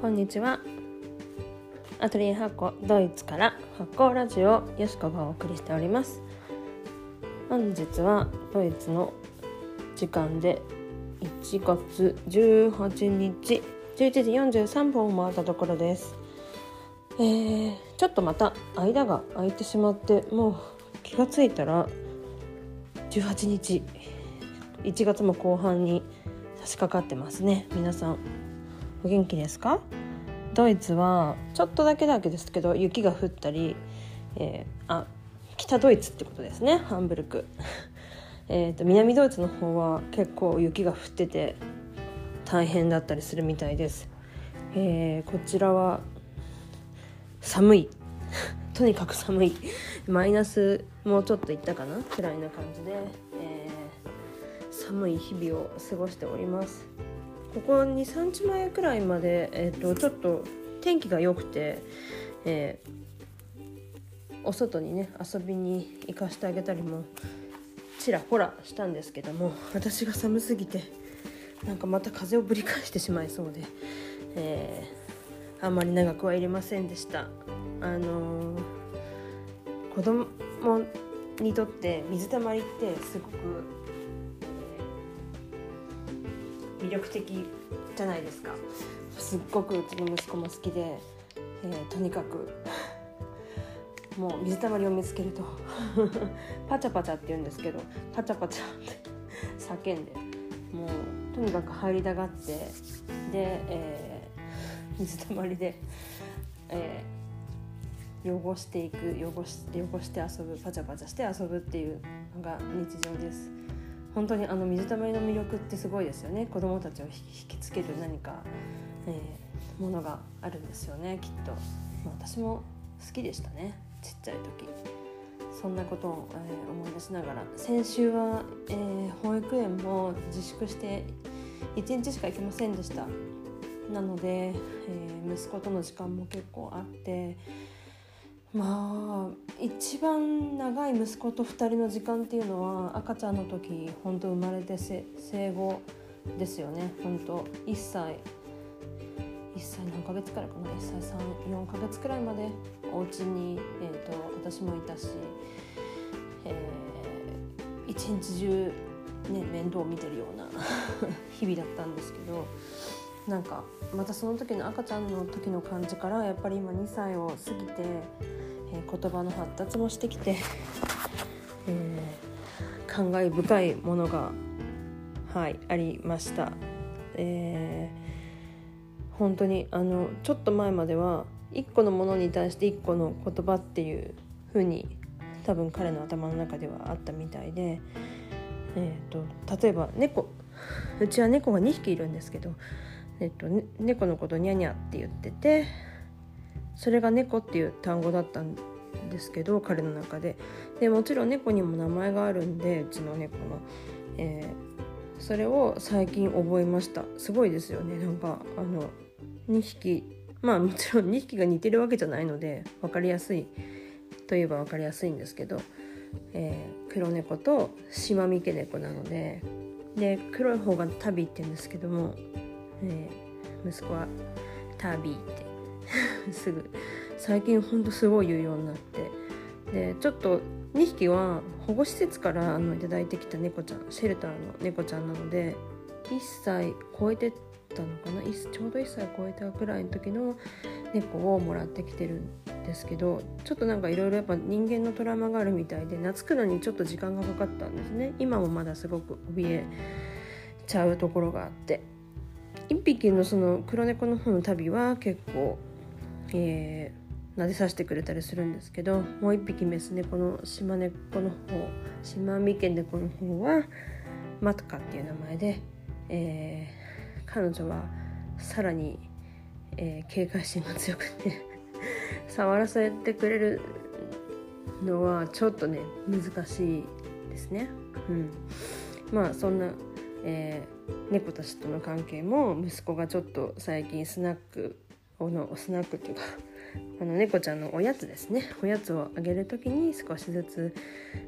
こんにちは。アトリエ発酵ドイツから発酵ラジオよしこがお送りしております。本日はドイツの時間で1月18日11時43分を回ったところです。えー、ちょっとまた間が空いてしまってもう気がついたら18日1月も後半に差し掛かってますね皆さん。お元気ですか？ドイツはちょっとだけだけですけど雪が降ったり、えー、あ北ドイツってことですねハンブルク。えと南ドイツの方は結構雪が降ってて大変だったりするみたいです、えー、こちらは寒い。とにかく寒い。マイナスもうちょっといったかな？くらいな感じで、えー、寒い日々を過ごしております。ここ23日前くらいまで、えーと、ちょっと天気が良くて、えー、お外にね遊びに行かしてあげたりもちらほらしたんですけども私が寒すぎてなんかまた風をぶり返してしまいそうで、えー、あんまり長くはいれませんでした。あのー、子供にとって水たまりってすごく魅力的じゃないですかすっごくうちの息子も好きで、えー、とにかく もう水たまりを見つけると パチャパチャって言うんですけどパチャパチャって叫んでもうとにかく入りたがってで、えー、水たまりで、えー、汚していく汚し汚して遊ぶパチャパチャして遊ぶっていうのが日常です。本当にあの水たまりの魅力ってすごいですよね。子どもたちを引きつける何か、えー、ものがあるんですよねきっと、まあ、私も好きでしたね。ちっちゃい時。そんなことを、えー、思い出しながら。先週は、えー、保育園も自粛して1日しか行けませんでした。なので、え、息子との時間も結構あってまあ一番長い息子と2人の時間っていうのは赤ちゃんの時本当生まれて生後ですよね。本当1歳。1歳何ヶ月くらいかな。1歳34ヶ月くらいまでお家に、えーと、私もいたし、えー、一日中、ね、面倒を見てるような 日々だったんですけど。なんかまたその時の赤ちゃんの時の感じからやっぱり今2歳を過ぎてえー、言葉の発達もしてきて、えー、感慨深いものが、はい、ありました。えー、本当にあのちょっと前までは一個のものに対して一個の言葉っていう風に多分彼の頭の中ではあったみたいで、えーと、例えば猫うちは猫が2匹いるんですけど、えーと、ね、猫のことニャニャって言っててそれが猫っていう単語だったんですけど彼の中で。でもちろん猫にも名前があるんでうちの猫の、えー、それを最近覚えました。すごいですよね。なんかあの2匹まあもちろん2匹が似てるわけじゃないので分かりやすいといえば分かりやすいんですけど、えー、黒猫とシマミケ猫なのでで黒い方がタビって言うんですけども、え、息子はタビーって。すぐ。最近ほんとすごい言うようになって。でちょっと2匹は保護施設からあの頂いてきた猫ちゃんシェルターの猫ちゃんなので1歳超えてたのかな？ちょうど1歳超えたくらいの時の猫をもらってきてるんですけどちょっとなんかいろいろやっぱ人間のトラウマがあるみたいで懐くのにちょっと時間がかかったんですね。今もまだすごく怯えちゃうところがあって。1匹のその黒猫の方の旅は結構えー、撫でさせてくれたりするんですけどもう一匹メス猫の島猫の方島三毛猫の方はマトカっていう名前で、えー、彼女はさらに、えー、警戒心が強くて 触らせてくれるのはちょっとね難しいですね。うん、まあそんな、えー、猫たちとの関係も息子がちょっと最近スナックのスナックっていうか あの猫ちゃんのおやつですね。おやつをあげる時に少しずつ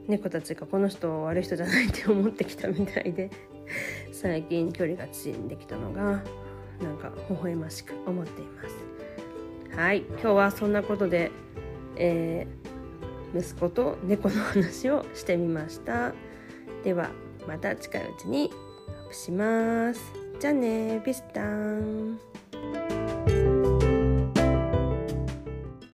猫たちがこの人悪い人じゃないって思ってきたみたいで 最近距離が縮んできたのがなんか微笑ましく思っています。はい。今日はそんなことで、えー、息子と猫の話をしてみました。ではまた近いうちに。します。じゃあねビスタン。